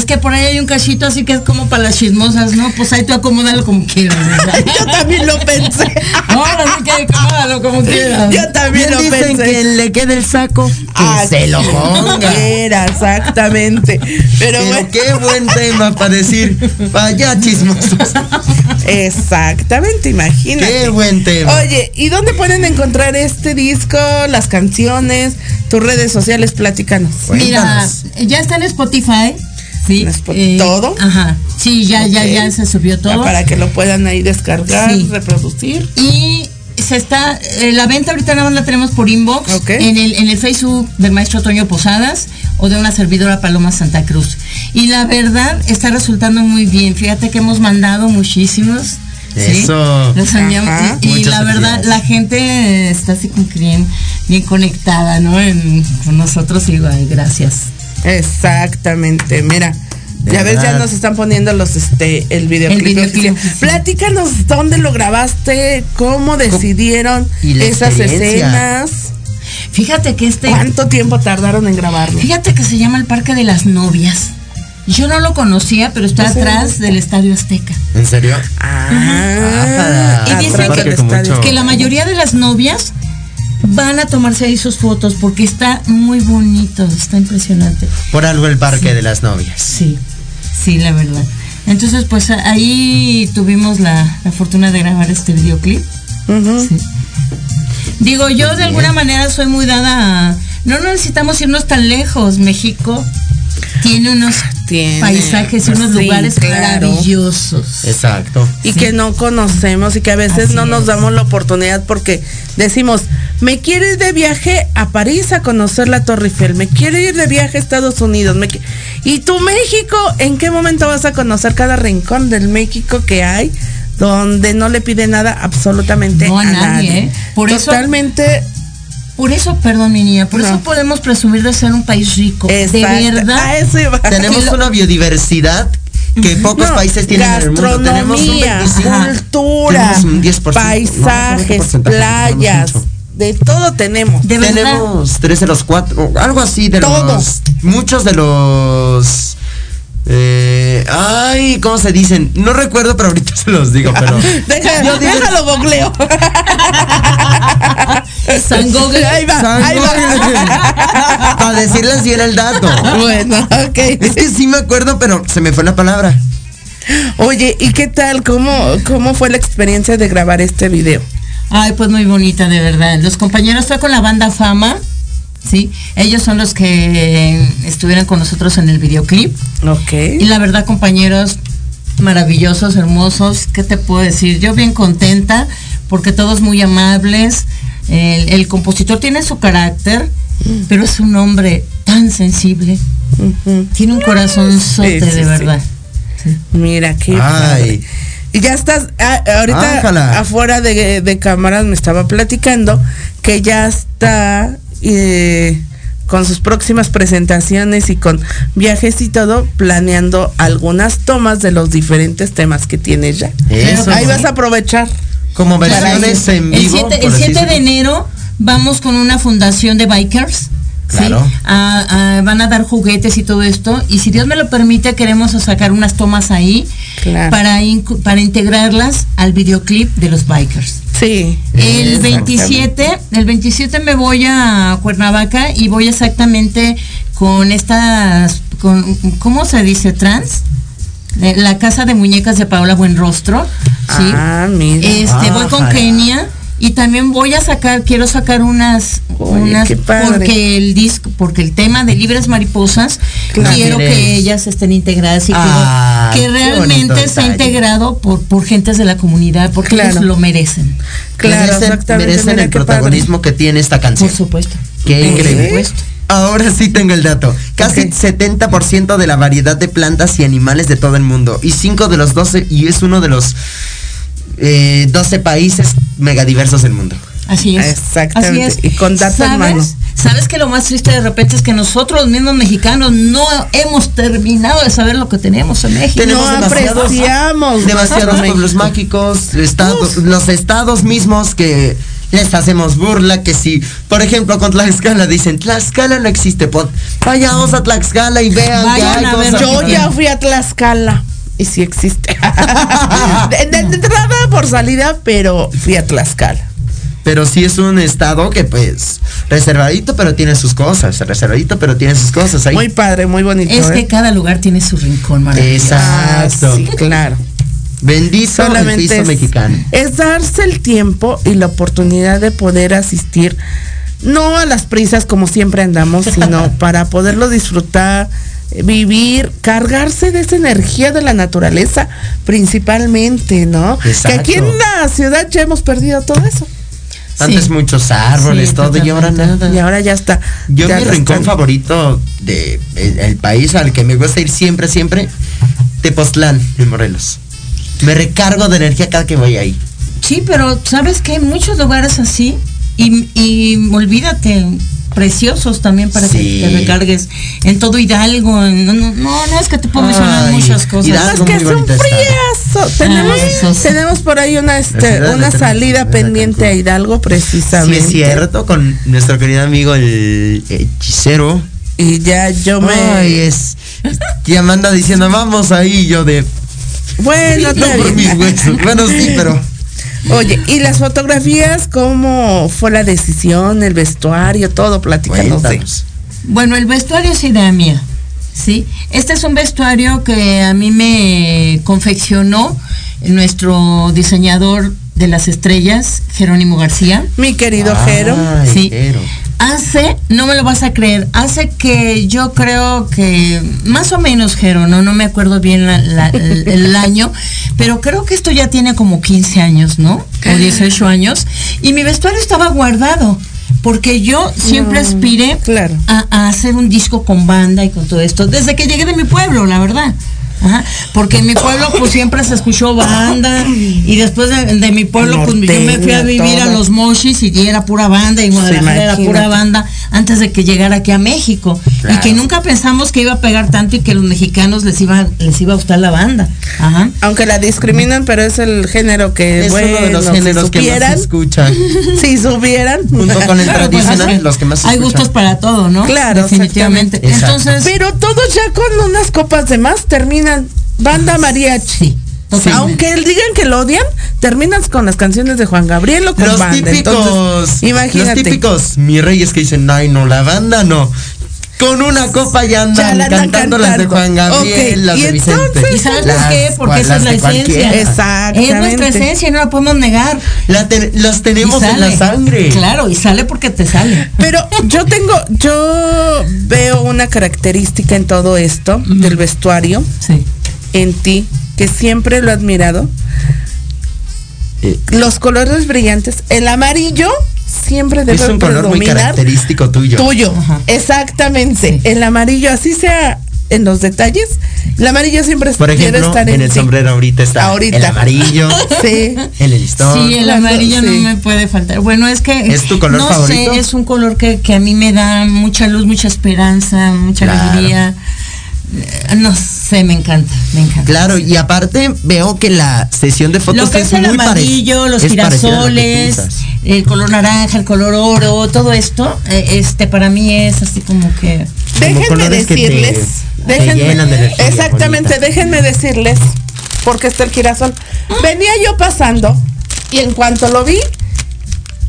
Que por ahí hay un cachito así que es como para las chismosas, ¿no? Pues ahí tú acomódalo como quieras. Yo también lo pensé. Ahora sí que acomódalo como quieras. Yo también lo dicen pensé. que le quede el saco, que Así se lo ponga. Era, exactamente. Pero, Pero bueno, qué buen tema para decir, vaya chismosos. exactamente, imagínate. Qué buen tema. Oye, ¿y dónde pueden encontrar este disco, las canciones, tus redes sociales? Platícanos. Mira, ya está en Spotify. Sí. ¿En Spo- todo? Ajá. Sí, ya, ya, ya se subió Ya todo. para que lo puedan ahí descargar, Sí. reproducir. Y se está, eh, la venta ahorita nada más la tenemos por inbox Ok. en, el, en el Facebook del maestro Toño Posadas o de una servidora Paloma Santa Cruz. Y la verdad está resultando muy bien. Fíjate que hemos mandado muchísimos. ¿sí? Eso. Ajá. y, la verdad, la gente está así como que bien, bien conectada, ¿no? En- con nosotros igual, gracias. Exactamente, mira. Ya ves, ya nos están poniendo los este el videoclip. El videoclip, oficial. sí. Platícanos dónde lo grabaste, cómo decidieron Y esas escenas, Fíjate que este, cuánto tiempo tardaron en grabarlo. fíjate que se llama el Parque de las Novias. Yo no lo conocía, pero está atrás es- del Estadio Azteca. ¿En serio? Ah, Y dicen mucho- que la mayoría de las novias van a tomarse ahí sus fotos porque está muy bonito, está impresionante. Por algo el parque de las novias. Sí, sí, la verdad. Entonces, pues ahí tuvimos la, la fortuna de grabar este videoclip. Sí. Digo, yo de alguna manera soy muy dada a... No necesitamos irnos tan lejos. México tiene unos Tiene, paisajes y unos sí, lugares claro. maravillosos. Exacto. y que no conocemos y que a veces Así no nos es. damos la oportunidad porque decimos, me quiero ir de viaje a París a conocer la Torre Eiffel, me quiero ir de viaje a Estados Unidos, me y tu México, ¿en qué momento vas a conocer cada rincón del México que hay? Donde no le pide nada absolutamente No a a, nadie, nadie. ¿eh? Por eso- Totalmente Por eso, perdón, mi niña, por No. eso podemos presumir de ser un país rico. De verdad. A eso iba. Tenemos una biodiversidad que pocos No, países tienen en el mundo. Tenemos un gastronomía, 25, cultura, tenemos un 10%, no, paisajes, no, playas, de todo tenemos. De. Tenemos tres de los cuatro, algo así de Todo. los. Muchos de los. Eh, ay, ¿cómo se dicen? No recuerdo, pero ahorita se los digo, pero. Deja, Yo diver- déjalo googleo. San Google. Ahí va, ahí va. Para decirles bien el dato. bueno, ok. Es que sí me acuerdo, pero se me fue la palabra. Oye, ¿y qué tal? ¿Cómo, ¿Cómo fue la experiencia de grabar este video? Ay, pues muy bonita, de verdad. Los compañeros fue con la banda Fama, ¿sí? Ellos son los que estuvieron con nosotros en el videoclip. Y Ok. la verdad, compañeros, maravillosos, hermosos. ¿Qué te puedo decir? Yo bien contenta porque todos muy amables. El, el compositor tiene su carácter, pero es un hombre tan sensible. Tiene un sí, sí. de verdad. Mira, qué Ay. Y ya estás, ah, ahorita afuera de, de cámaras me estaba platicando que ya está eh, con sus próximas presentaciones y con viajes y todo, planeando algunas tomas de los diferentes temas que tienes ya. Eso. Ahí vas a aprovechar. Como versiones en El vivo. 7, por el así 7 de enero vamos con una fundación de bikers. ¿Sí? Claro. A- a- van a dar juguetes y todo esto. Y si Dios me lo permite, queremos sacar unas tomas ahí Claro. para, para integrarlas al videoclip de los bikers. Sí. El Exactamente. 27, el 27 me voy a Cuernavaca y voy exactamente con estas, con, ¿cómo se dice? Trans. Eh, La casa de muñecas de Paola Buenrostro. ¿sí? Ah, mira. Este, voy con. Kenia y también voy a sacar, quiero sacar unas, Oye, unas porque el disco, porque el tema de Libres Mariposas, Claro. quiero que ellas estén integradas y que- Ah, que, realmente sea detalle. integrado por, por gentes de la comunidad, porque Claro. ellos lo merecen. Claro, merecen, exactamente. merecen el padre. protagonismo que tiene esta canción. Por supuesto. Qué Por increíble. supuesto. Ahora sí tengo el dato. Casi Ok. 70% de la variedad de plantas y animales de todo el mundo. Y 5 de los 12, y es uno de los eh, 12 países megadiversos del mundo. Así es. Exactamente. Así es. Y con datos, ¿Sabes? mano. ¿Sabes que lo más triste de repente es que nosotros los mismos mexicanos no hemos terminado de saber lo que tenemos en México? Tenemos no demasiados- apreciamos Demasiados pueblos mágicos, estados, los estados mismos que les hacemos burla, que si, por ejemplo, con Tlaxcala dicen, Tlaxcala no existe, pues, vayamos a Tlaxcala y vean que hay a ver cosas. Yo ya fui a Tlaxcala. Y sí existe. de, de- de entrada por salida, pero fui a Tlaxcala. Pero sí es un estado que, pues, reservadito, pero tiene sus cosas, reservadito, pero tiene sus cosas ahí. Muy padre, muy bonito. Es ¿eh? que cada lugar tiene su rincón maravilloso. Ah, Exacto. sí, claro. Bendito el Solamente piso es, mexicano. es darse el tiempo y la oportunidad de poder asistir, no a las prisas como siempre andamos, sino para poderlo disfrutar, eh, vivir, cargarse de esa energía de la naturaleza, principalmente, ¿no? Exacto. Que aquí en la ciudad ya hemos perdido todo eso. Antes Sí. muchos árboles, Sí, todo, y ahora nada. Y ahora ya está. Yo ya mi rincón están- favorito de el, el país al que me gusta ir siempre, siempre, Tepoztlán, en Morelos. Me recargo de energía cada que voy ahí. Sí, pero ¿sabes que Hay muchos lugares así y, y olvídate, preciosos también para Sí. que te recargues en todo Hidalgo. en- No, no, no, no, es que te puedo mencionar Ay, muchas cosas. Hidalgo. Que friazo. Tenemos, Ah, sí. tenemos por ahí una, este, una salida pendiente a. Hidalgo, Sí, precisamente. es cierto, con nuestro querido amigo el hechicero. Y ya yo me. Ay, es. Ya me anda diciendo, vamos ahí, y yo de. Bueno, No por mis huesos. Bueno, sí, pero. Oye, ¿y las fotografías? ¿Cómo fue la decisión, el vestuario, todo? Platícanos de. Bueno, el vestuario es idea mía, ¿sí? Este es un vestuario que a mí me confeccionó nuestro diseñador de las estrellas, Jerónimo García. Mi querido Jero. Sí. Jero. Hace, no me lo vas a creer, hace que yo creo que más o menos, Jero, no, no me acuerdo bien la- la- el, el año, pero creo que esto ya tiene como 15 años, ¿no? O 18 años. Y mi vestuario estaba guardado, porque yo siempre No, aspiré claro. a, a hacer un disco con banda y con todo esto, desde que llegué de mi pueblo, la verdad. Ajá, porque en mi pueblo pues siempre se escuchó banda y después de, de mi pueblo pues yo me fui a vivir a los Mochis y era pura banda y Guadalajara era pura banda antes de que llegara aquí a México y que nunca pensamos que iba a pegar tanto y que a los mexicanos les iba les iba a gustar la banda. Ajá. Aunque la discriminan, pero es el género que, Es bueno, uno de los si géneros que más escuchan. si supieran. Junto con el Claro, pues, tradicional, es que los que más Hay escuchan. gustos para todo, ¿no? Claro, definitivamente. Entonces, Pero todos ya con unas copas de más terminan banda mariachi. totalmente. Aunque él digan que lo odian, terminas con las canciones de Juan Gabriel o con Los banda. típicos, Entonces, imagínate. los típicos, mis reyes que dicen, ay no, la banda no. Con una copa ya andan Ya la andan cantando las de Juan. Gabriel, Ok, las ¿y de Vicente. entonces? ¿Y sabes Las por qué? Porque esa es la esencia. Exactamente. Es nuestra esencia y no la podemos negar. La te- las tenemos en la sangre. Claro, y sale porque te sale. Pero yo tengo, yo veo una característica en todo esto del vestuario, Sí. en ti, que siempre lo he admirado. Eh, Los colores brillantes, el amarillo siempre debe es un color muy característico tuyo. tuyo. Ajá. Exactamente. Sí. El amarillo, así sea en los detalles, el amarillo siempre Por quiere ejemplo, estar en el sombrero ahorita está Ahorita. el amarillo, Sí. el listón. Sí, el amarillo sí. no me puede faltar. Bueno, es que. ¿Es tu color no favorito? sé, es un color que, que a mí me da mucha luz, mucha esperanza, mucha Claro. alegría. No sé, me encanta, me encanta. Claro, y aparte veo que la sesión de fotos Lo que es, el muy pare- amarillo, los es girasoles, el color naranja, el color oro, todo esto, eh, este para mí es así como que. Déjenme que te- decirles, te déjenme, de energía exactamente, bonita. déjenme decirles, porque está el girasol. Venía yo pasando y en cuanto lo vi,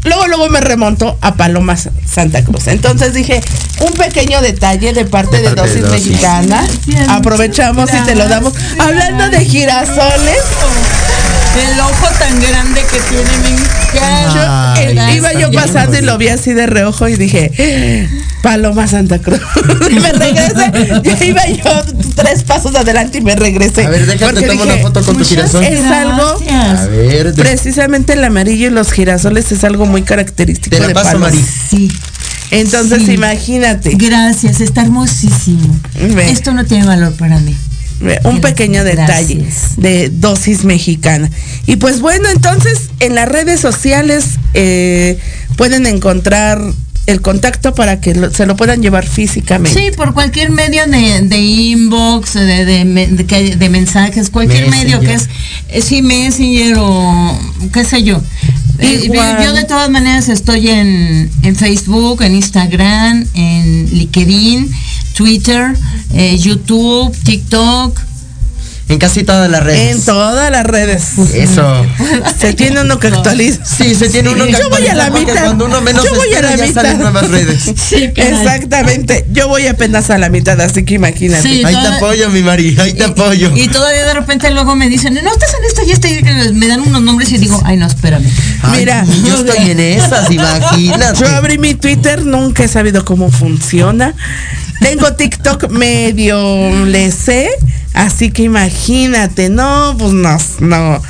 luego luego me remonto a Palomas Santa Cruz. Entonces dije, un pequeño detalle de parte De de, parte de Dosis Dosis. Mexicana. Gracias. Aprovechamos y te lo damos. Gracias. Hablando de girasoles, El ojo tan grande que tiene mi yo, Ay, eh, está iba yo bien pasando y lo vi así de reojo y dije, Paloma Santa Cruz. y me regresé. Ya iba yo tres pasos adelante y me regresé. A ver, déjate tomar una foto con tu girasol. Es algo-. A ver, de- Precisamente el amarillo y los girasoles es algo muy característico Te la de paso, Paloma. Mari. Sí. Entonces Sí. imagínate, Gracias, está hermosísimo. Esto no tiene valor para mí. Un pequeño detalle gracias. de dosis mexicana. Y pues bueno, entonces en las redes sociales eh, pueden encontrar el contacto para que lo- se lo puedan llevar físicamente. Sí, por cualquier medio de, de inbox, de, de, de que- de mensajes, cualquier medio que es, eh, sí, Messenger o qué sé yo. Eh, Igual. yo de todas maneras estoy en, en Facebook, en Instagram, en LinkedIn, Twitter, eh, YouTube, TikTok. En casi todas las redes. En todas las redes. Eso. Se tiene uno que actualizar. Sí, se tiene uno que Yo voy a la mitad. Cuando uno menos Yo voy a la ya mitad. salen nuevas redes. Sí, caray. Exactamente. Yo voy apenas a la mitad, así que imagínate. Sí. Ahí te apoyo, mi Mari, ahí te apoyo. Y todavía de repente luego me dicen, no, estás en esto y esto, y me dan unos nombres y digo, ay, no, espérame. Ay, Mira. yo estoy en esas, imagínate. Yo abrí mi Twitter, nunca he sabido cómo funciona. Tengo TikTok medio le sé, así que imagínate, no, pues no, no.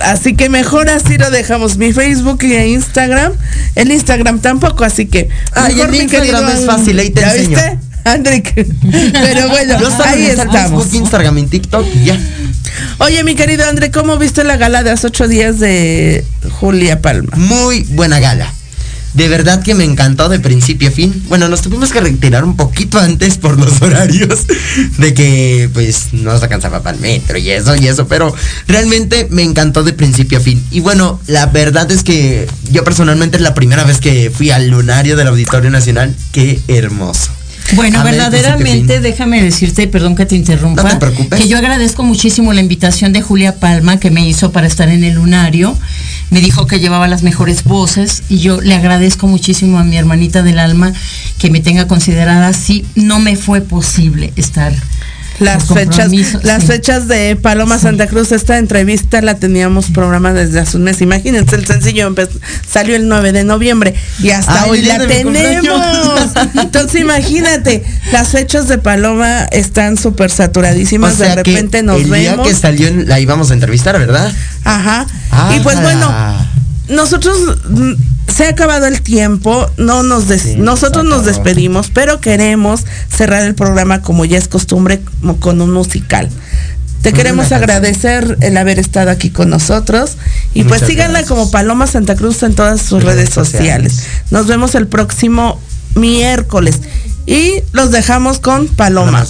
Así que mejor así lo dejamos. Mi Facebook y Instagram. El Instagram tampoco, así que. Mejor, en mi Instagram querido es fácil, ahí te ¿Ya enseño. viste? Andrick. Pero bueno, Yo ahí estamos. Facebook, Instagram y TikTok y ya. Oye, mi querido André, ¿cómo viste la gala de hace ocho días de Julia Palma? Muy buena gala. De verdad que me encantó de principio a fin. Bueno, nos tuvimos que retirar un poquito antes por los horarios de que pues nos alcanzaba para el metro y eso y eso, pero realmente me encantó de principio a fin. Y bueno, la verdad es que yo personalmente es la primera vez que fui al lunario del Auditorio Nacional. Qué hermoso. Bueno, A verdaderamente, déjame decirte, perdón que te interrumpa, No te preocupes. que yo agradezco muchísimo la invitación de Julia Palma que me hizo para estar en el lunario. Me dijo que llevaba las mejores voces y yo le agradezco muchísimo a mi hermanita del alma que me tenga considerada así. No me fue posible estar. Las fechas, las fechas de Paloma Santa Cruz, esta entrevista la teníamos programa desde hace un mes. Imagínense, el sencillo salió el 9 de noviembre y hasta Ay, hoy día la tenemos. Entonces imagínate, las fechas de Paloma están súper O saturadísimas. sea de que repente nos el día vemos. que salió la íbamos a entrevistar, ¿verdad? Ajá. Ah, y pues bueno, Ah. Nosotros mm, se ha acabado el tiempo, no nos des- Sí, nosotros nos despedimos, pero queremos cerrar el programa como ya es costumbre con un musical. Te queremos agradecer el haber estado aquí con nosotros y Muchas pues síganla gracias. como Paloma Santa Cruz en todas sus redes, Redes sociales. sociales. Nos vemos el próximo miércoles y los dejamos con Paloma, Paloma.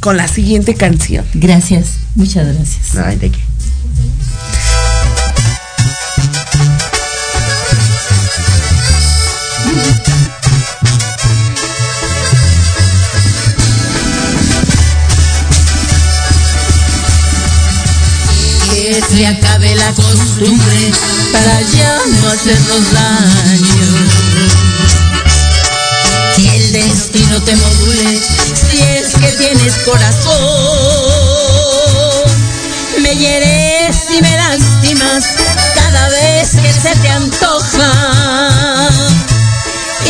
con la siguiente canción. Gracias, muchas gracias. Ay, de qué. Que se acabe la costumbre para ya no hacernos daño. Que el destino te module si es que tienes corazón. Me hieres y me lastimas cada vez que se te antoja.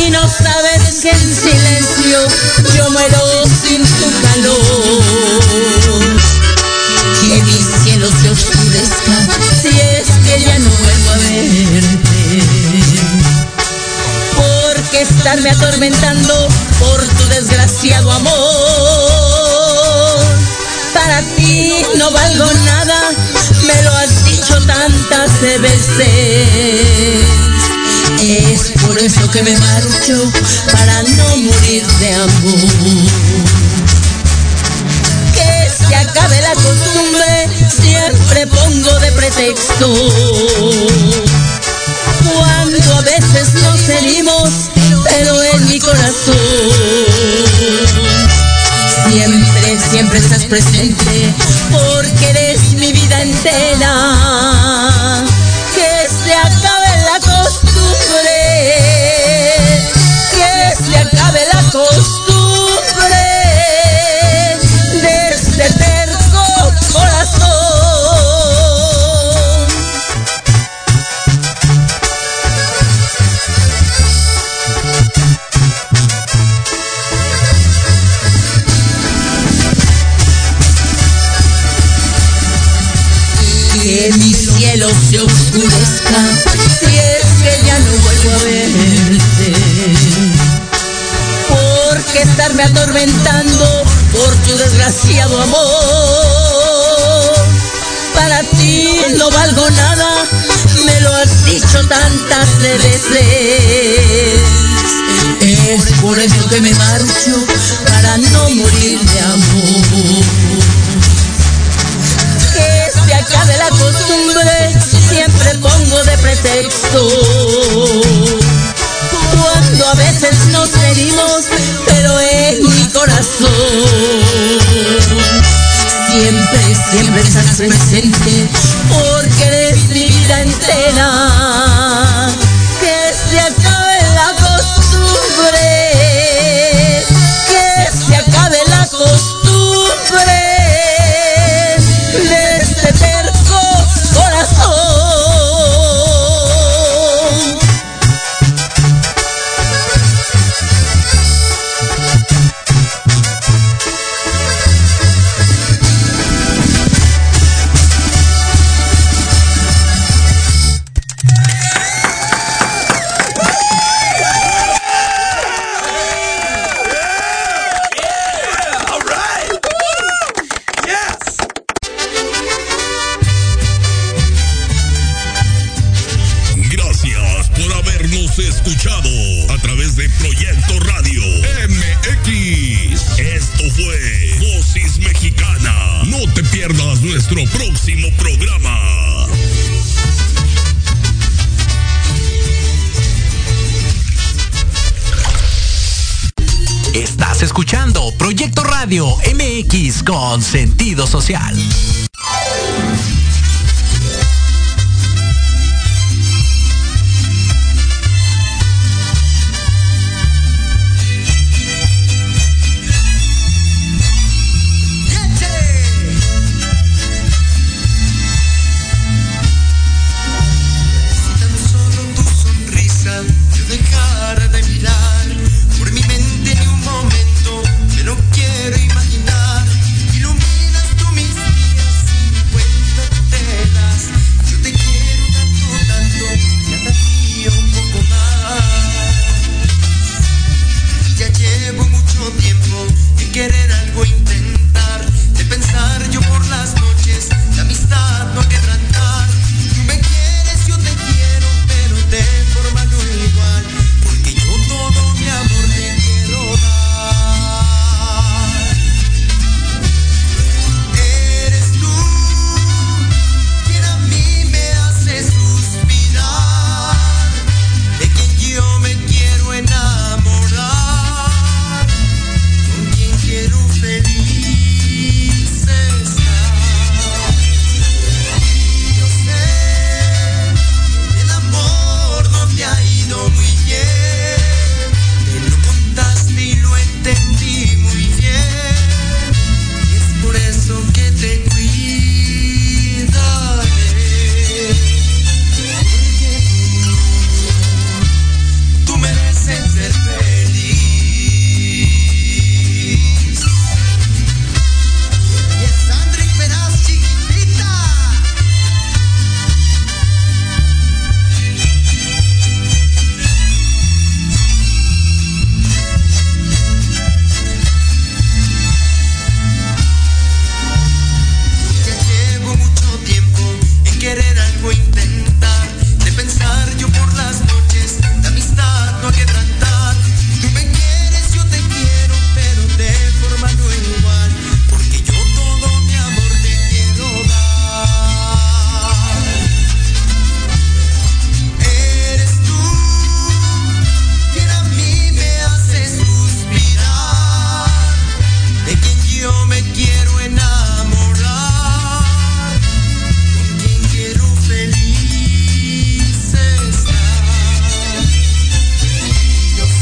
Y no sabes que en silencio yo muero sin tu calor que mi cielo se si es que ya no vuelvo a verte. Porque estarme atormentando por tu desgraciado amor. Para ti no valgo nada, me lo has dicho tantas veces. Es por eso que me marcho, para no morir de amor que se acabe la costumbre, siempre pongo de pretexto. Cuando a veces nos herimos, pero en mi corazón, siempre, siempre estás presente, porque eres mi vida entera. Que se acabe se oscurezca si es que ya no vuelvo a verte porque estarme atormentando por tu desgraciado amor. Para ti no valgo nada, me lo has dicho tantas veces. Es por eso que me marcho, para no morir de amor pretexto. Cuando a veces nos herimos, pero en mi corazón, siempre, siempre estás presente, porque eres mi vida entera.